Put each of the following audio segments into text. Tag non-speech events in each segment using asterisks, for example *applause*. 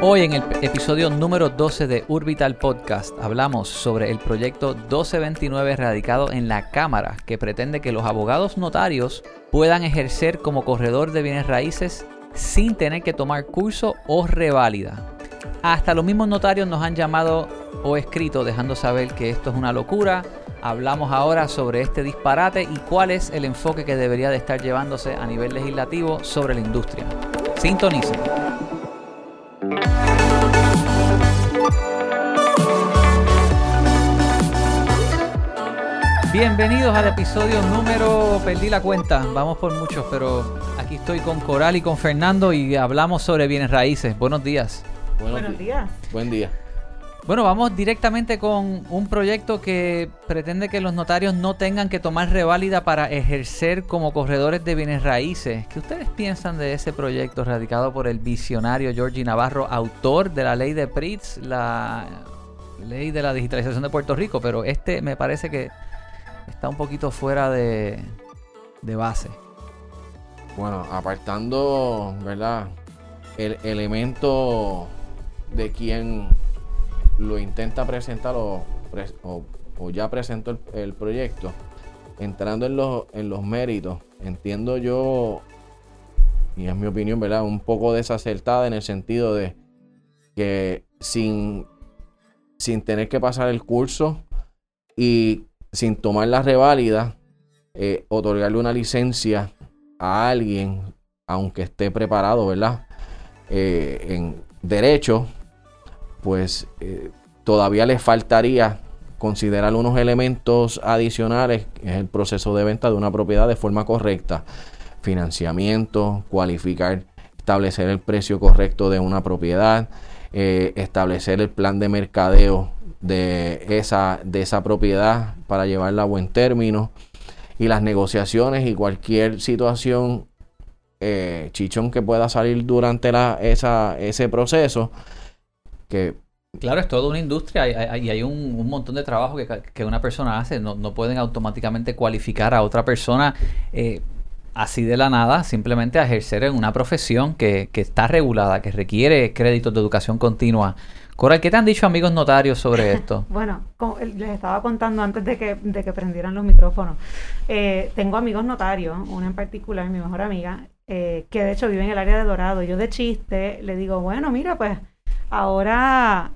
Hoy en el episodio número 12 de Urbital Podcast hablamos sobre el proyecto 1229 radicado en la Cámara que pretende que los abogados notarios puedan ejercer como corredor de bienes raíces sin tener que tomar curso o reválida. Hasta los mismos notarios nos han llamado o escrito dejando saber que esto es una locura. Hablamos ahora sobre este disparate y cuál es el enfoque que debería de estar llevándose a nivel legislativo sobre la industria. Sintonicen. Bienvenidos al episodio número, perdí la cuenta, vamos por muchos, pero aquí estoy con Coral y con Fernando y hablamos sobre bienes raíces. Buenos días. Buenos, días. Buen día. Bueno, vamos directamente con un proyecto que pretende que los notarios no tengan que tomar reválida para ejercer como corredores de bienes raíces. ¿Qué ustedes piensan de ese proyecto radicado por el visionario Georgie Navarro, autor de la ley de PRITS, la ley de la digitalización de Puerto Rico? Pero este me parece que está un poquito fuera de, base. Bueno, apartando, ¿verdad? El elemento de quien lo intenta presentar o, ya presentó el, proyecto, entrando en los, en los méritos, entiendo yo, y es mi opinión, ¿verdad? Un poco desacertada en el sentido de que sin, sin tener que pasar el curso y sin tomar la reválida, eh, otorgarle una licencia a alguien, aunque esté preparado, ¿verdad? Eh, en derecho, pues eh, todavía le faltaría considerar unos elementos adicionales, que es el proceso de venta de una propiedad de forma correcta, financiamiento, cualificar, establecer el precio correcto de una propiedad, establecer el plan de mercadeo de esa, de esa propiedad para llevarla a buen término. Y las negociaciones y cualquier situación eh, chichón que pueda salir durante la, esa, ese proceso. Que Claro, es toda una industria y hay, un, montón de trabajo que, una persona hace. No, pueden automáticamente cualificar a otra persona eh, así de la nada, simplemente a ejercer en una profesión que, que está regulada, que requiere créditos de educación continua Coral, ¿qué te han dicho amigos notarios sobre *laughs* esto? bueno, les estaba contando antes de que, de que prendieran los micrófonos. Eh, tengo amigos notarios, una en particular, mi mejor amiga, eh, que de hecho vive en el área de Dorado. Yo de chiste le digo, bueno, mira, pues ahora,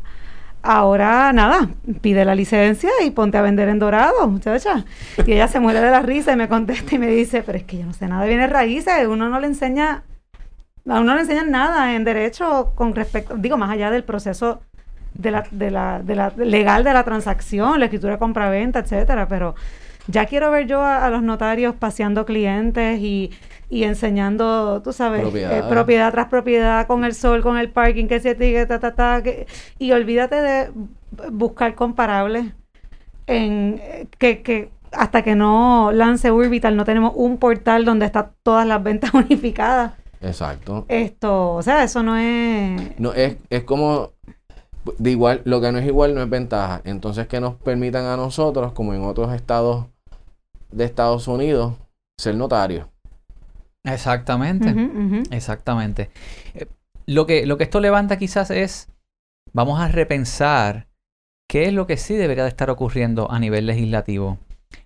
ahora nada, pide la licencia y ponte a vender en Dorado, muchacha. Y ella se muere de la risa y me contesta y me dice, pero es que yo no sé nada de bienes raíces, uno no le enseña a uno no le enseñan nada en derecho con respecto, digo, más allá del proceso de la, de la, de la legal de la transacción, la escritura de compraventa, etcétera, pero ya quiero ver yo a, los notarios paseando clientes y, y enseñando, tú sabes, eh, propiedad. tras propiedad con el sol, con el parking, que se tiene, ta, ta, ta, y olvídate de buscar comparables en que, que hasta que no lance Urbital no tenemos un portal donde están todas las ventas *laughs* unificadas. Exacto. Esto, o sea, eso no es... No, es, es como de igual, lo que no es igual no es ventaja. Entonces que nos permitan a nosotros, como en otros estados de Estados Unidos, ser notarios. Exactamente, exactamente. Eh, lo, que, lo que esto levanta quizás es, vamos a repensar qué es lo que sí debería de estar ocurriendo a nivel legislativo.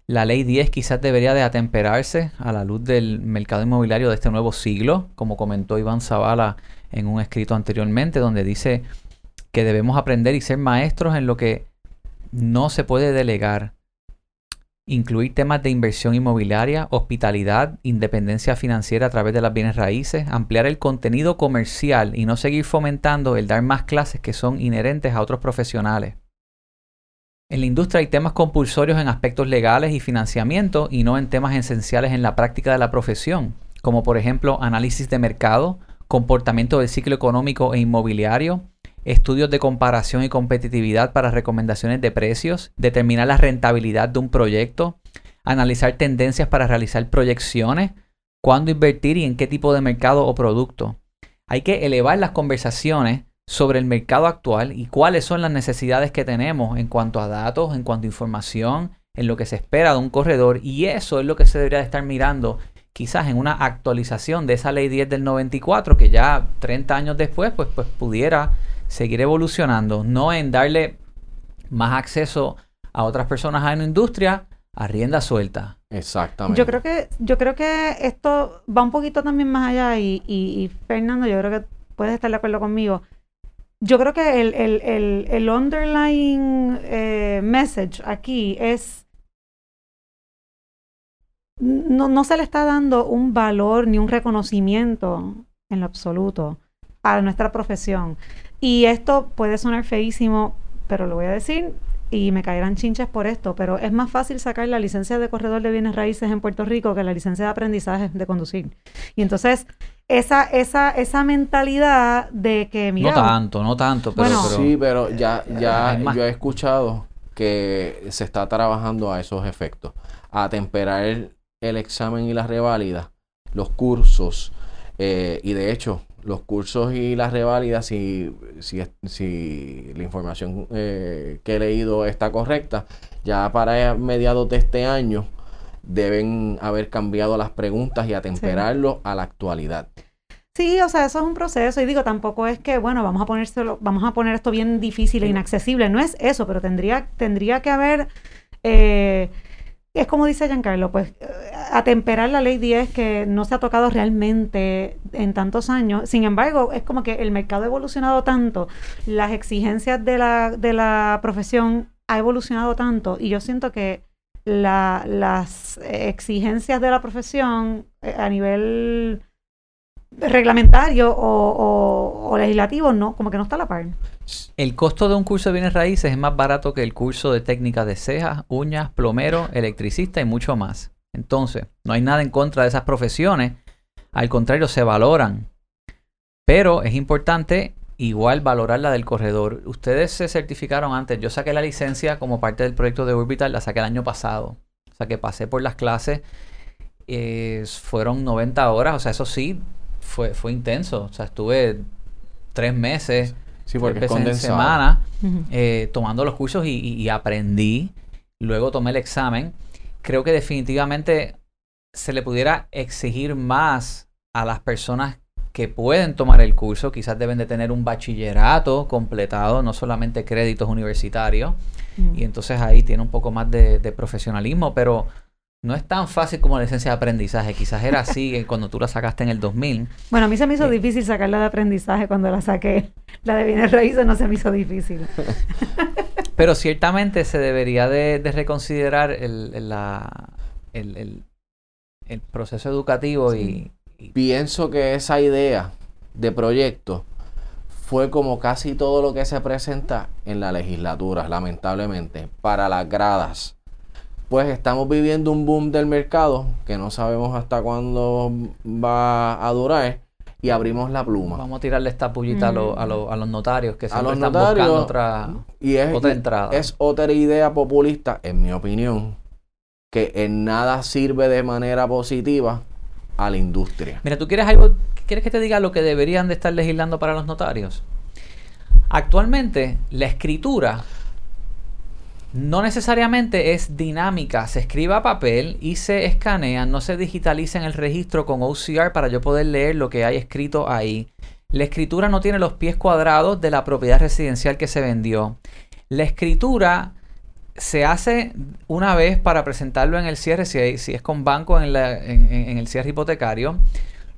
La ley 10 quizás debería de atemperarse a la luz del mercado inmobiliario de este nuevo siglo, como comentó Iván Zavala en un escrito anteriormente, donde dice que debemos aprender y ser maestros en lo que no se puede delegar. Incluir temas de inversión inmobiliaria, hospitalidad, independencia financiera a través de las bienes raíces, ampliar el contenido comercial y no seguir fomentando el dar más clases que son inherentes a otros profesionales. En la industria hay temas compulsorios en aspectos legales y financiamiento y no en temas esenciales en la práctica de la profesión, como por ejemplo análisis de mercado, comportamiento del ciclo económico e inmobiliario, estudios de comparación y competitividad para recomendaciones de precios, determinar la rentabilidad de un proyecto, analizar tendencias para realizar proyecciones, cuándo invertir y en qué tipo de mercado o producto. Hay que elevar las conversaciones sobre el mercado actual y cuáles son las necesidades que tenemos en cuanto a datos, en cuanto a información, en lo que se espera de un corredor y eso es lo que se debería estar mirando quizás en una actualización de esa ley 10 del 94 que ya 30 años después pues, pues pudiera seguir evolucionando, no en darle más acceso a otras personas en la industria a rienda suelta. Exactamente. Yo creo que, yo creo que esto va un poquito también más allá y, y, Fernando, yo creo que puedes estar de acuerdo conmigo. Yo creo que el, el, el, el underlying eh, message aquí es no, no se le está dando un valor ni un reconocimiento en lo absoluto a nuestra profesión. Y esto puede sonar feísimo, pero lo voy a decir y me caerán chinches por esto, pero es más fácil sacar la licencia de corredor de bienes raíces en Puerto Rico que la licencia de aprendizaje de conducir. Y entonces, esa, esa, esa mentalidad de que, mira... No tanto, no tanto, pero... Bueno, sí, pero ya, ya yo he escuchado que se está trabajando a esos efectos, a temperar el, el examen y la reválida, los cursos, eh, y de hecho, los cursos y las reválidas, si, si, si la información eh, que he leído está correcta, ya para mediados de este año deben haber cambiado las preguntas y atemperarlo a la actualidad. Sí, o sea, eso es un proceso. Y digo, tampoco es que, bueno, vamos a ponérselo, vamos a poner esto bien difícil e inaccesible, no es eso, pero tendría, tendría que haber eh, es como dice Giancarlo, pues atemperar la ley 10 que no se ha tocado realmente en tantos años. Sin embargo, es como que el mercado ha evolucionado tanto, las exigencias de la, de la profesión ha evolucionado tanto y yo siento que las exigencias de la profesión eh, a nivel reglamentario o, o, legislativo no, como que no está la par. El costo de un curso de bienes raíces es más barato que el curso de técnicas de cejas, uñas, plomero, electricista y mucho más. Entonces, no hay nada en contra de esas profesiones. Al contrario, se valoran. Pero es importante igual valorar la del corredor. Ustedes se certificaron antes. Yo saqué la licencia como parte del proyecto de Orbital, la saqué el año pasado. O sea que pasé por las clases. Eh, fueron 90 horas. O sea, eso sí, fue, fue intenso. O sea, estuve tres meses Sí, porque es semana eh, tomando los cursos y, aprendí. Luego tomé el examen. Creo que definitivamente se le pudiera exigir más a las personas que pueden tomar el curso. Quizás deben de tener un bachillerato completado, no solamente créditos universitarios. Y entonces ahí tiene un poco más de profesionalismo, pero no es tan fácil como la licencia de aprendizaje. Quizás era así *laughs* cuando tú la sacaste en el 2000. Bueno, a mí se me hizo difícil sacarla de aprendizaje cuando la saqué. La de bienes raíces no se me hizo difícil. *laughs* Pero ciertamente se debería de, reconsiderar el, la, el, proceso educativo y, y... Pienso que esa idea de proyecto fue como casi todo lo que se presenta en la legislatura, lamentablemente, para las gradas pues estamos viviendo un boom del mercado que no sabemos hasta cuándo va a durar y abrimos la pluma. Vamos a tirarle esta pullita a, los notarios que siempre están buscando otra, y es, otra entrada. Es otra idea populista, en mi opinión, que en nada sirve de manera positiva a la industria. Mira, ¿tú quieres algo? ¿Quieres que te diga lo que deberían de estar legislando para los notarios? Actualmente, la escritura no necesariamente es dinámica, se escribe a papel y se escanea, no se digitaliza en el registro con OCR para yo poder leer lo que hay escrito ahí. La escritura no tiene los pies cuadrados de la propiedad residencial que se vendió. La escritura se hace una vez para presentarlo en el cierre, si, es con banco en, en el cierre hipotecario.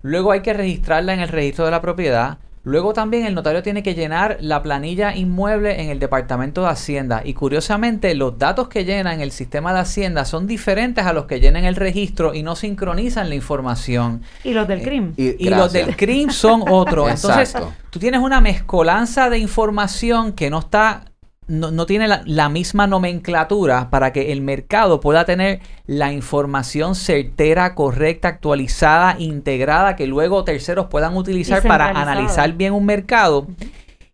Luego hay que registrarla en el registro de la propiedad. Luego también el notario tiene que llenar la planilla inmueble en el Departamento de Hacienda y curiosamente los datos que llena en el sistema de Hacienda son diferentes a los que llena en el registro y no sincronizan la información. Y los del CRIM. y, los del CRIM son otros. *laughs* Entonces, tú tienes una mezcolanza de información que no está no, tiene la, misma nomenclatura para que el mercado pueda tener la información certera, correcta, actualizada, integrada, que luego terceros puedan utilizar para analizar bien un mercado.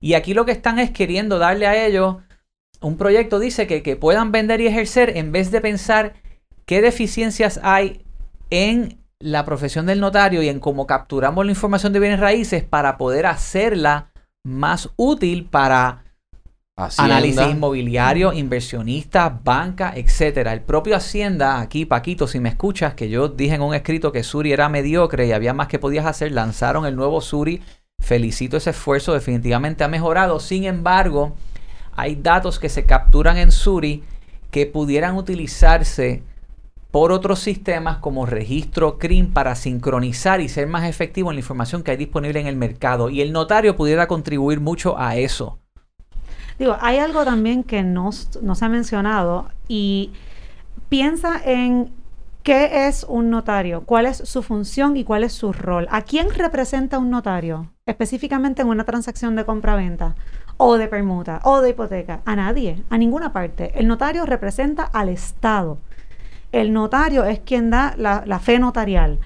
Y aquí lo que están es queriendo darle a ellos un proyecto, dice que, que puedan vender y ejercer en vez de pensar qué deficiencias hay en la profesión del notario y en cómo capturamos la información de bienes raíces para poder hacerla más útil para Análisis inmobiliario, inversionistas, banca, etcétera. El propio Hacienda, aquí, Paquito, si me escuchas, que yo dije en un escrito que Suri era mediocre y había más que podías hacer, lanzaron el nuevo Suri felicito ese esfuerzo, definitivamente ha mejorado. Sin embargo, hay datos que se capturan en Suri que pudieran utilizarse por otros sistemas como registro CRIM para sincronizar y ser más efectivo en la información que hay disponible en el mercado. Y el notario pudiera contribuir mucho a eso. Digo, hay algo también que no, no se ha mencionado y piensa en qué es un notario, cuál es su función y cuál es su rol. ¿A quién representa un notario? Específicamente en una transacción de compra-venta o de permuta o de hipoteca. A nadie, a ninguna parte. El notario representa al Estado el notario es quien da la, fe notarial.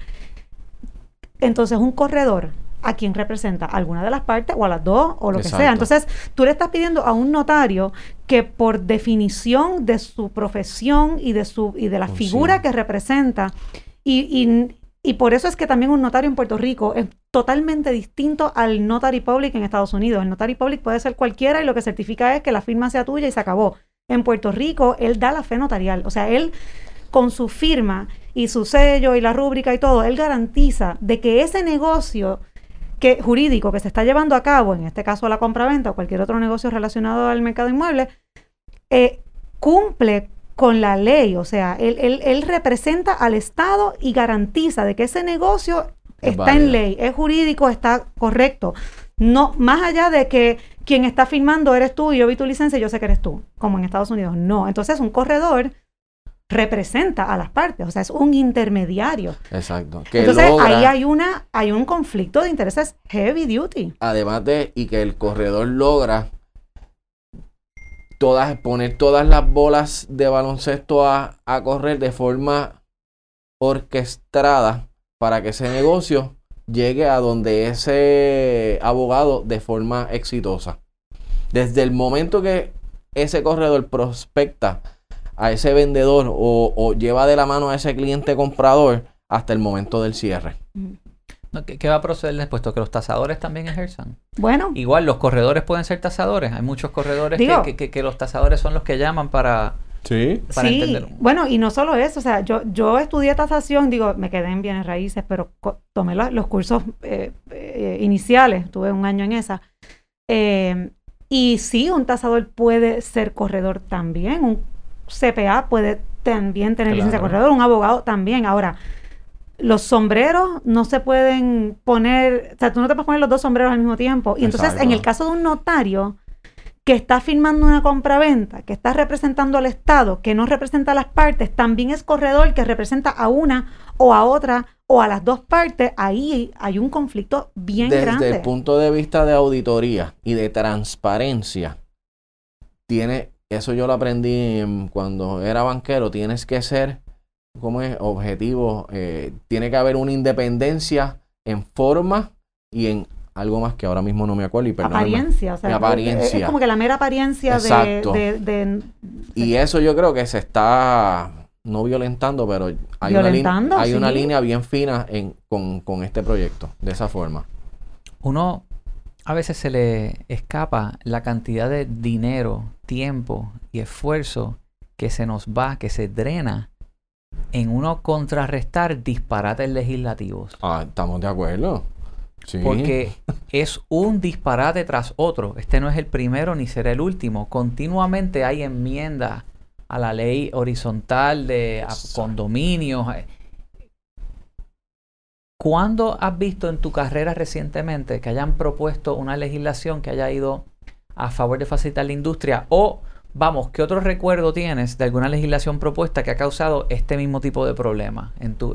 Entonces, un corredor, ¿a quien representa? ¿A alguna de las partes o a las dos o lo que sea? Entonces, tú le estás pidiendo a un notario que por definición de su profesión y de, su, y de la figura que representa, y, y, por eso es que también un notario en Puerto Rico es totalmente distinto al notary public en Estados Unidos. El notary public puede ser cualquiera y lo que certifica es que la firma sea tuya y se acabó. En Puerto Rico, él da la fe notarial. O sea, él con su firma y su sello y la rúbrica y todo, él garantiza de que ese negocio que, jurídico que se está llevando a cabo, en este caso la compraventa o cualquier otro negocio relacionado al mercado inmueble, eh, cumple con la ley, o sea, él, él, representa al Estado y garantiza de que ese negocio está en ley, es jurídico, está correcto. No, más allá de que quien está firmando eres tú y yo vi tu licencia y yo sé que eres tú, como en Estados Unidos. No, entonces un corredor representa a las partes, o sea, es un intermediario. Exacto. Entonces ahí hay una hay un conflicto de intereses heavy duty. Además de y que el corredor logra todas poner todas las bolas de baloncesto a, a correr de forma orquestada para que ese negocio llegue a donde ese abogado de forma exitosa. Desde el momento que ese corredor prospecta a ese vendedor o, lleva de la mano a ese cliente comprador hasta el momento del cierre. ¿qué, va a proceder después? ¿Que los tasadores también ejerzan? Bueno. Igual, los corredores pueden ser tasadores. Hay muchos corredores que, que, los tasadores son los que llaman para... Sí. Para sí. Bueno, y no solo eso, o sea, yo, yo estudié tasación, digo, me quedé en bienes raíces, pero tomé los cursos eh, eh, iniciales, tuve un año en esa. Eh, y sí, un tasador puede ser corredor también, un CPA puede también tener licencia de corredor, un abogado también. Ahora, los sombreros no se pueden poner, o sea, tú no te puedes poner los dos sombreros al mismo tiempo. Y entonces, en el caso de un notario que está firmando una compraventa, que está representando al Estado, que no representa a las partes, también es corredor que representa a una o a otra o a las dos partes, ahí hay un conflicto bien grande. Desde el punto de vista de auditoría y de transparencia, tiene eso yo lo aprendí cuando era banquero. Tienes que ser, ¿cómo es? Objetivo. Eh, tiene que haber una independencia en forma y en algo más que ahora mismo no me acuerdo. Y apariencia, o sea, apariencia. Es como que la mera apariencia de, Y eso yo creo que se está no violentando, pero hay, una, hay una línea bien fina en, con, con este proyecto, de esa forma. Uno a veces se le escapa la cantidad de dinero, tiempo y esfuerzo que se nos va, que se drena en uno contrarrestar disparates legislativos. Ah, estamos de acuerdo. Sí. Porque *laughs* es un disparate tras otro. Este no es el primero ni será el último. Continuamente hay enmiendas a la ley horizontal de condominios. ¿Cuándo has visto en tu carrera recientemente que hayan propuesto una legislación que haya ido a favor de facilitar la industria? O, vamos, ¿qué otro recuerdo tienes de alguna legislación propuesta que ha causado este mismo tipo de problema? En tu,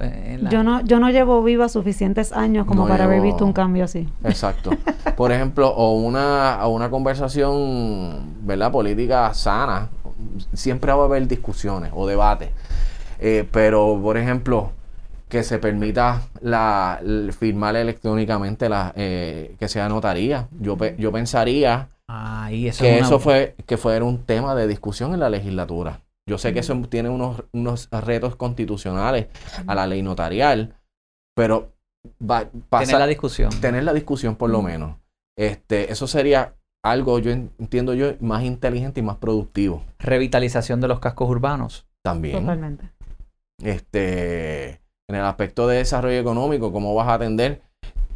yo, no, yo no llevo viva suficientes años como para haber visto un cambio así. Exacto. *laughs* Por ejemplo, o una, una conversación, ¿verdad? Política sana. Siempre va a haber discusiones o debates. Eh, pero, por ejemplo que se permita la, firmar electrónicamente la, eh, que sea notaría. Yo, yo pensaría que eso fue que fuera un tema de discusión en la legislatura. Yo sé que eso tiene unos, unos retos constitucionales a la ley notarial, pero va, tener la discusión. Tener la discusión por lo menos. Este, eso sería algo, yo entiendo yo, más inteligente y más productivo. Revitalización de los cascos urbanos. También. Totalmente. Este, en el aspecto de desarrollo económico, cómo vas a atender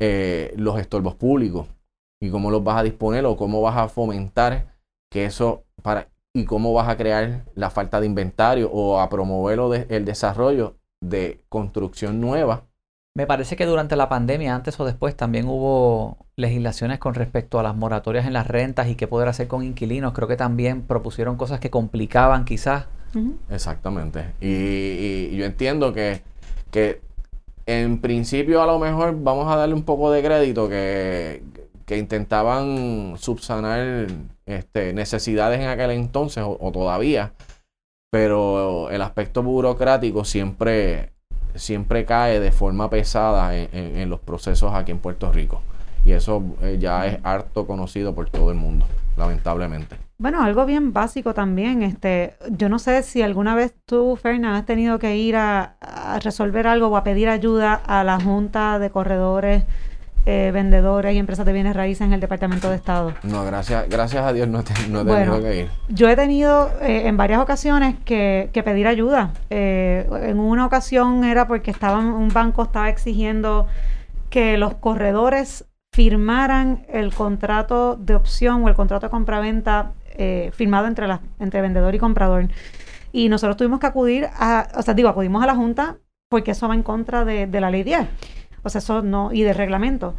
eh, los estorbos públicos. y cómo los vas a disponer o cómo vas a fomentar que eso para y cómo vas a crear la falta de inventario o a promover el desarrollo de construcción nueva. Me parece que durante la pandemia, antes o después, también hubo legislaciones con respecto a las moratorias en las rentas y qué poder hacer con inquilinos. Creo que también propusieron cosas que complicaban quizás. Exactamente. Y, yo entiendo que, que en principio a lo mejor vamos a darle un poco de crédito que, que intentaban subsanar este, necesidades en aquel entonces o, todavía, pero el aspecto burocrático siempre, siempre cae de forma pesada en, los procesos aquí en Puerto Rico. Y eso eh, ya es harto conocido por todo el mundo, lamentablemente. Bueno, algo bien básico también, este, yo no sé si alguna vez tú, Fernán, has tenido que ir a, a resolver algo o a pedir ayuda a la Junta de Corredores eh, vendedores y empresas de bienes raíces en el Departamento de Estado? No, gracias, gracias a Dios no, he tenido que ir. Yo he tenido eh, en varias ocasiones que, pedir ayuda. Eh, en una ocasión era porque estaba, un banco estaba exigiendo que los corredores firmaran el contrato de opción o el contrato de compraventa firmado entre, la, entre vendedor y comprador. Y nosotros tuvimos que acudir a, o sea, digo, acudimos a la Junta porque eso va en contra de, de la ley 10 o sea, eso no, y de reglamento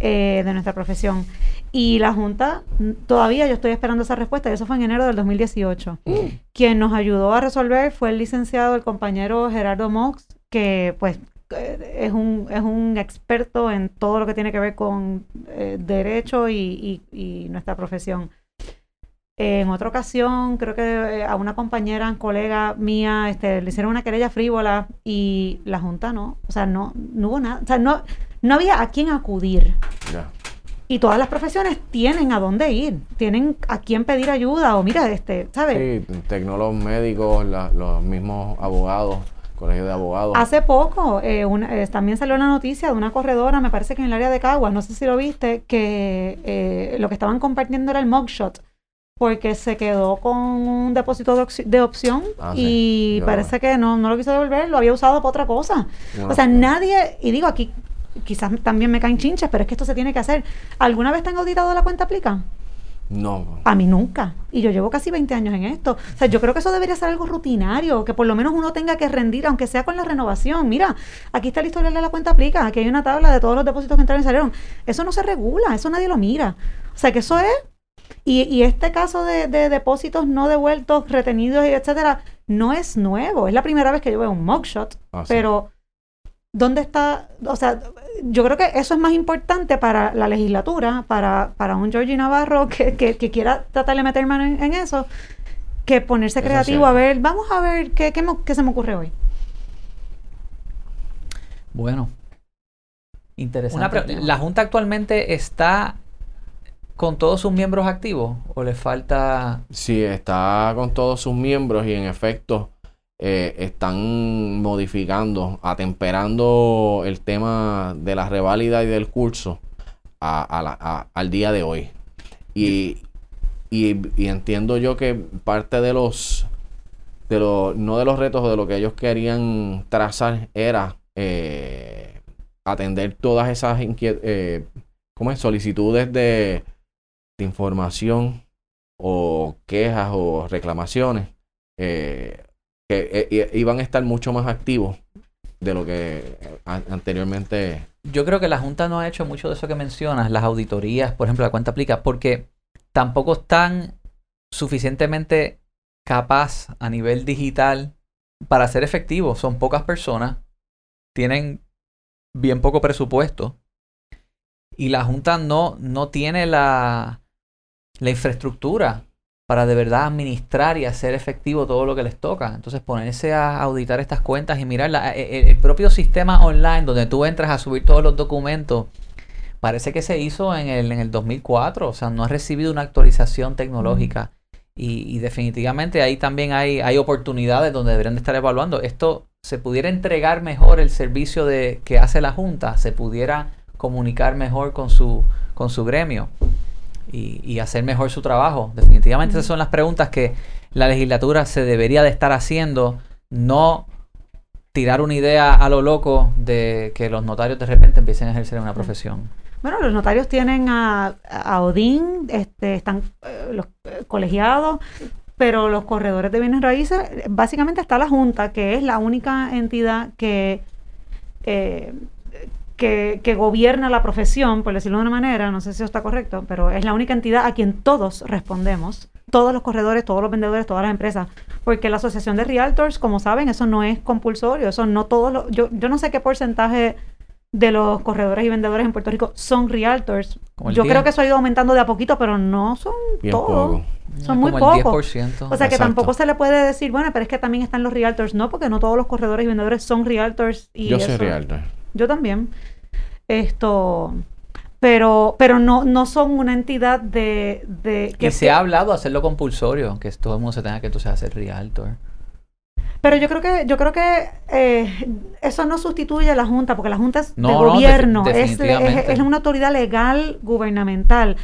eh, de nuestra profesión. Y la Junta, todavía yo estoy esperando esa respuesta, y eso fue en enero del 2018. Mm. Quien nos ayudó a resolver fue el licenciado, el compañero Gerardo Mox, que pues eh, es un, es un experto en todo lo que tiene que ver con eh, derecho y, y, nuestra profesión. En otra ocasión, creo que a una compañera, colega mía, este, le hicieron una querella frívola y la Junta no. O sea, no, no hubo nada. O sea, no, no había a quién acudir. Y todas las profesiones tienen a dónde ir, tienen a quién pedir ayuda o mira, este, ¿sabes? Sí, tecnólogos médicos, los mismos abogados, colegio de abogados. Hace poco eh, eh, también salió la noticia de una corredora, me parece que en el área de Caguas, no sé si lo viste, que eh, lo que estaban compartiendo era el mugshot porque se quedó con un depósito de, opción ah, y parece que no, no lo quiso devolver, lo había usado para otra cosa. o sea, nadie, y digo aquí, quizás también me caen chinches, pero es que esto se tiene que hacer. ¿Alguna vez te han auditado la cuenta aplica? No. A mí nunca. Y yo llevo casi 20 años en esto. O sea, yo creo que eso debería ser algo rutinario, que por lo menos uno tenga que rendir, aunque sea con la renovación. Mira, aquí está el historial de la cuenta aplica, aquí hay una tabla de todos los depósitos que entraron y salieron. Eso no se regula, eso nadie lo mira. O sea, que eso es y, este caso de, depósitos no devueltos, retenidos y etcétera, no es nuevo. Es la primera vez que yo veo un mugshot. Ah, pero, ¿dónde está? O sea, yo creo que eso es más importante para la legislatura, para, para un Georgie Navarro que, que, quiera tratar de meter mano en, eso, que ponerse creativo a ver, vamos a ver qué, qué, se me ocurre hoy. Bueno, interesante. la Junta actualmente está con todos sus miembros activos o le falta... Sí, está con todos sus miembros y en efecto eh, están modificando, atemperando el tema de la reválida y del curso al día de hoy. Y, y, entiendo yo que parte de los, de los, no de los retos, de lo que ellos querían trazar era eh, atender todas esas eh, ¿cómo solicitudes de de información o quejas o reclamaciones eh, que eh, iban a estar mucho más activos de lo que anteriormente. Yo creo que la Junta no ha hecho mucho de eso que mencionas, las auditorías, por ejemplo, la cuenta aplica, porque tampoco están suficientemente capaz a nivel digital para ser efectivos. Son pocas personas, tienen bien poco presupuesto y la Junta no, no tiene la, la infraestructura para de verdad administrar y hacer efectivo todo lo que les toca. Entonces ponerse a auditar estas cuentas y mirar eh, eh, el, propio sistema online donde tú entras a subir todos los documentos, parece que se hizo en el, en el 2004, o sea, no ha recibido una actualización tecnológica. Y, definitivamente ahí también hay, hay oportunidades donde deberían de estar evaluando. Esto se pudiera entregar mejor el servicio de, que hace la Junta, se pudiera comunicar mejor con su, con su gremio y, hacer mejor su trabajo. Definitivamente esas son las preguntas que la legislatura se debería de estar haciendo, no tirar una idea a lo loco de que los notarios de repente empiecen a ejercer una profesión. Bueno, los notarios tienen a, a Odín, este, están eh, los eh, colegiados, pero los corredores de bienes raíces, básicamente está la Junta, que es la única entidad que, eh, que, que gobierna la profesión, por decirlo de una manera, no sé si eso está correcto, pero es la única entidad a quien todos respondemos, todos los corredores, todos los vendedores, todas las empresas, porque la Asociación de Realtors, como saben, eso no es compulsorio, eso no todos los, yo, yo no sé qué porcentaje de los corredores y vendedores en Puerto Rico son realtors. Yo creo que eso ha ido aumentando de a poquito, pero no son todos. Son muy pocos. O sea que tampoco se le puede decir, bueno, pero es que también están los realtors. No, porque no todos los corredores y vendedores son realtors. Y Yo soy realtor. Yo también. Esto pero pero no no son una entidad de, de que se ha hablado de hacerlo compulsorio que todo el mundo se tenga que entonces hacer realtor pero yo creo que yo creo que eh, eso no sustituye a la Junta, porque la Junta es de gobierno, es, es, una autoridad legal gubernamental.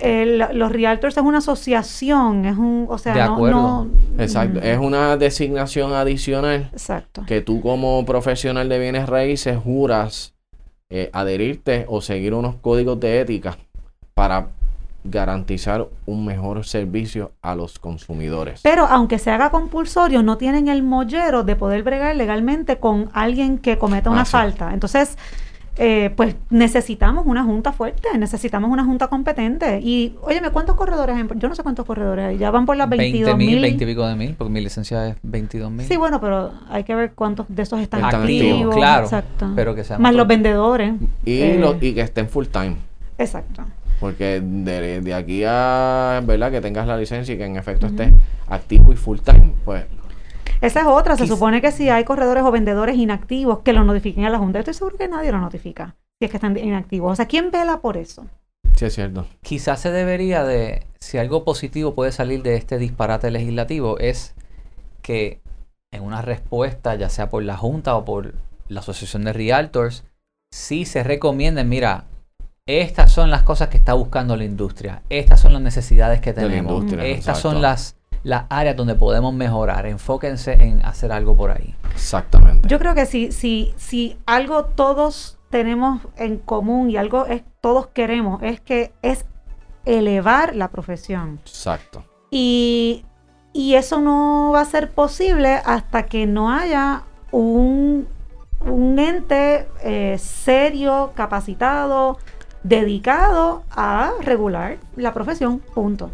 Los realtors es una asociación, es un, o sea, no, Exacto, es una designación adicional. Exacto. Que tú como profesional de bienes raíces juras eh, adherirte o seguir unos códigos de ética para garantizar un mejor servicio a los consumidores. Pero aunque se haga compulsorio, no tienen el mollero de poder bregar legalmente con alguien que cometa una ah, falta. Entonces, eh, pues necesitamos una junta fuerte, necesitamos una junta competente. Y, óyeme, ¿cuántos corredores hay? Yo no sé cuántos corredores hay, ya van por las 22 mil. 20 y pico de mil, porque mi licencia es 22 mil. Sí, bueno, pero hay que ver cuántos de esos están activos. claro. Exacto. Pero que Más los vendedores. Y, eh, y que estén full time. Exacto. Porque de, aquí a, ¿verdad? Que tengas la licencia y que en efecto estés activo y full time, pues... Esa es otra. Se supone que si hay corredores o vendedores inactivos, que lo notifiquen a la Junta. Estoy seguro que nadie lo notifica si es que están inactivos. O sea, ¿quién vela por eso? Sí, es cierto. Quizás se debería de, si algo positivo puede salir de este disparate legislativo, es que en una respuesta, ya sea por la Junta o por la Asociación de Realtors, sí se recomienden, mira, estas son las cosas que está buscando la industria, estas son las necesidades que tenemos, estas son las, las áreas donde podemos mejorar, enfóquense en hacer algo por ahí. Exactamente. Yo creo que si, si, si algo todos tenemos en común y algo es, todos queremos es que es elevar la profesión. Exacto. Y, y eso no va a ser posible hasta que no haya un, un ente eh, serio, capacitado, dedicado a regular la profesión, punto.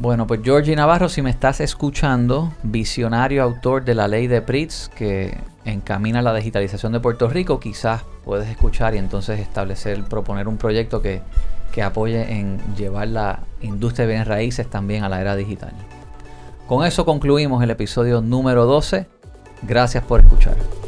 Bueno, pues Georgie Navarro, si me estás escuchando, visionario autor de la ley de PRITS que encamina la digitalización de Puerto Rico, quizás puedes escuchar y entonces establecer, proponer un proyecto que, que apoye en llevar la industria de bienes raíces también a la era digital. Con eso concluimos el episodio número 12. Gracias por escuchar.